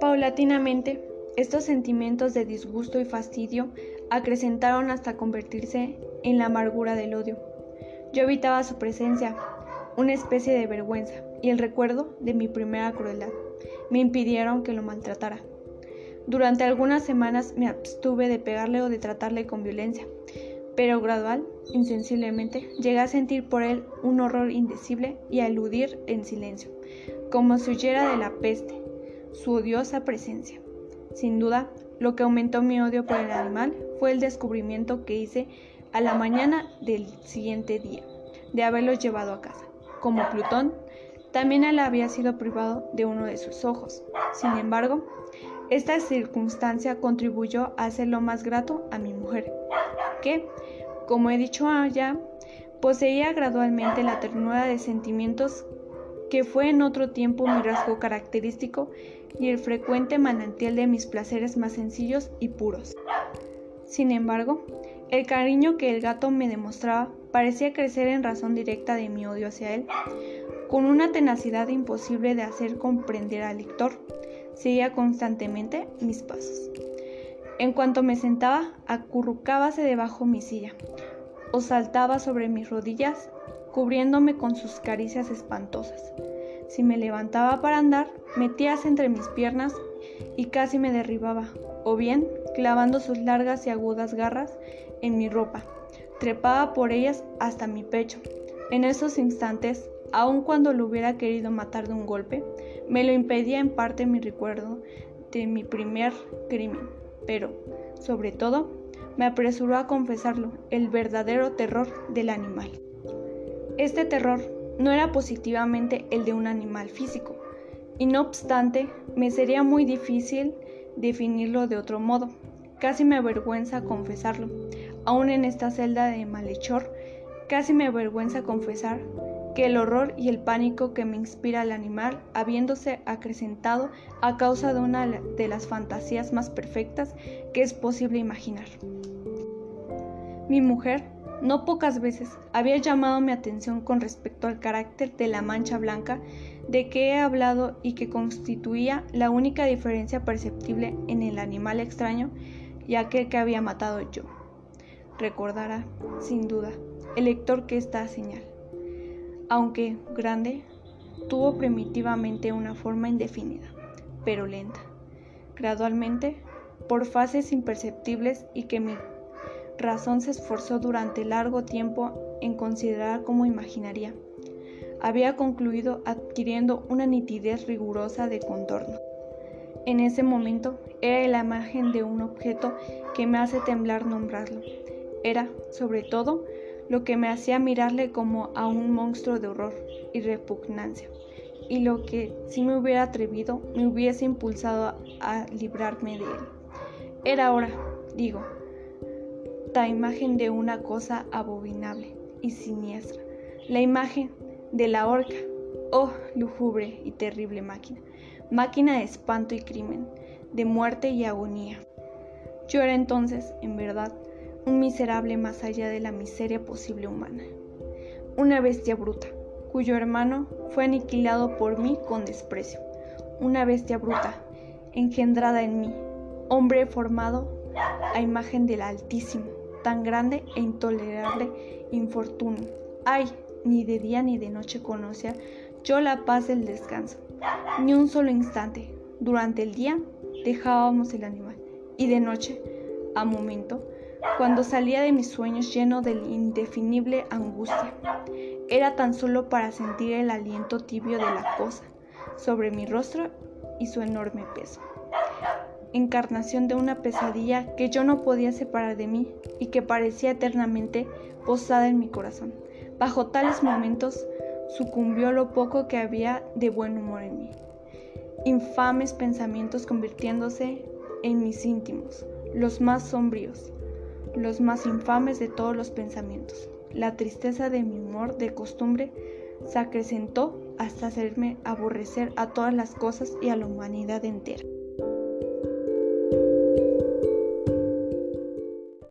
Paulatinamente, estos sentimientos de disgusto y fastidio acrecentaron hasta convertirse en la amargura del odio. Yo evitaba su presencia, una especie de vergüenza, y el recuerdo de mi primera crueldad me impidieron que lo maltratara. Durante algunas semanas me abstuve de pegarle o de tratarle con violencia, pero gradual, insensiblemente, llegué a sentir por él un horror indecible y a eludir en silencio, como si huyera de la peste, su odiosa presencia. Sin duda, lo que aumentó mi odio por el animal fue el descubrimiento que hice a la mañana del siguiente día de haberlo llevado a casa. Como Plutón, también él había sido privado de uno de sus ojos. Sin embargo, esta circunstancia contribuyó a hacerlo más grato a mi mujer, que, como he dicho ya, poseía gradualmente la ternura de sentimientos que fue en otro tiempo mi rasgo característico y el frecuente manantial de mis placeres más sencillos y puros. Sin embargo, el cariño que el gato me demostraba parecía crecer en razón directa de mi odio hacia él, con una tenacidad imposible de hacer comprender al lector. Seguía constantemente mis pasos. En cuanto me sentaba, acurrucábase debajo mi silla, o saltaba sobre mis rodillas, cubriéndome con sus caricias espantosas. Si me levantaba para andar, metíase entre mis piernas y casi me derribaba, o bien, clavando sus largas y agudas garras en mi ropa, trepaba por ellas hasta mi pecho. En esos instantes, aun cuando lo hubiera querido matar de un golpe, me lo impedía en parte mi recuerdo de mi primer crimen, pero, sobre todo, me apresuró a confesarlo, el verdadero terror del animal. Este terror no era positivamente el de un animal físico, y no obstante, me sería muy difícil definirlo de otro modo. Casi me avergüenza confesarlo. Aún en esta celda de malhechor, casi me avergüenza confesar que el horror y el pánico que me inspira el animal, habiéndose acrecentado a causa de una de las fantasías más perfectas que es posible imaginar. Mi mujer no pocas veces había llamado mi atención con respecto al carácter de la mancha blanca de que he hablado y que constituía la única diferencia perceptible en el animal extraño y aquel que había matado yo. Recordará, sin duda, el lector que esta señal, aunque grande, tuvo primitivamente una forma indefinida, pero lenta, gradualmente, por fases imperceptibles y que mi razón se esforzó durante largo tiempo en considerar como imaginaría. Había concluido adquiriendo una nitidez rigurosa de contorno. En ese momento era la imagen de un objeto que me hace temblar nombrarlo. Era, sobre todo, lo que me hacía mirarle como a un monstruo de horror y repugnancia, y lo que, si me hubiera atrevido, me hubiese impulsado a, librarme de él. Era ahora, digo, la imagen de una cosa abominable y siniestra, la imagen de la horca, oh lúgubre y terrible máquina, máquina de espanto y crimen, de muerte y agonía. Yo era entonces, en verdad, un miserable más allá de la miseria posible humana, una bestia bruta, cuyo hermano fue aniquilado por mí con desprecio, una bestia bruta, engendrada en mí, hombre formado a imagen del Altísimo, tan grande e intolerable infortunio. Ay, ni de día ni de noche conocía yo la paz del descanso, ni un solo instante. Durante el día dejábamos el animal y de noche, a momento, cuando salía de mis sueños lleno de indefinible angustia, era tan solo para sentir el aliento tibio de la cosa sobre mi rostro y su enorme peso encarnación de una pesadilla que yo no podía separar de mí y que parecía eternamente posada en mi corazón. Bajo tales momentos sucumbió lo poco que había de buen humor en mí. Infames pensamientos convirtiéndose en mis íntimos, los más sombríos, los más infames de todos los pensamientos. La tristeza de mi humor de costumbre se acrecentó hasta hacerme aborrecer a todas las cosas y a la humanidad entera.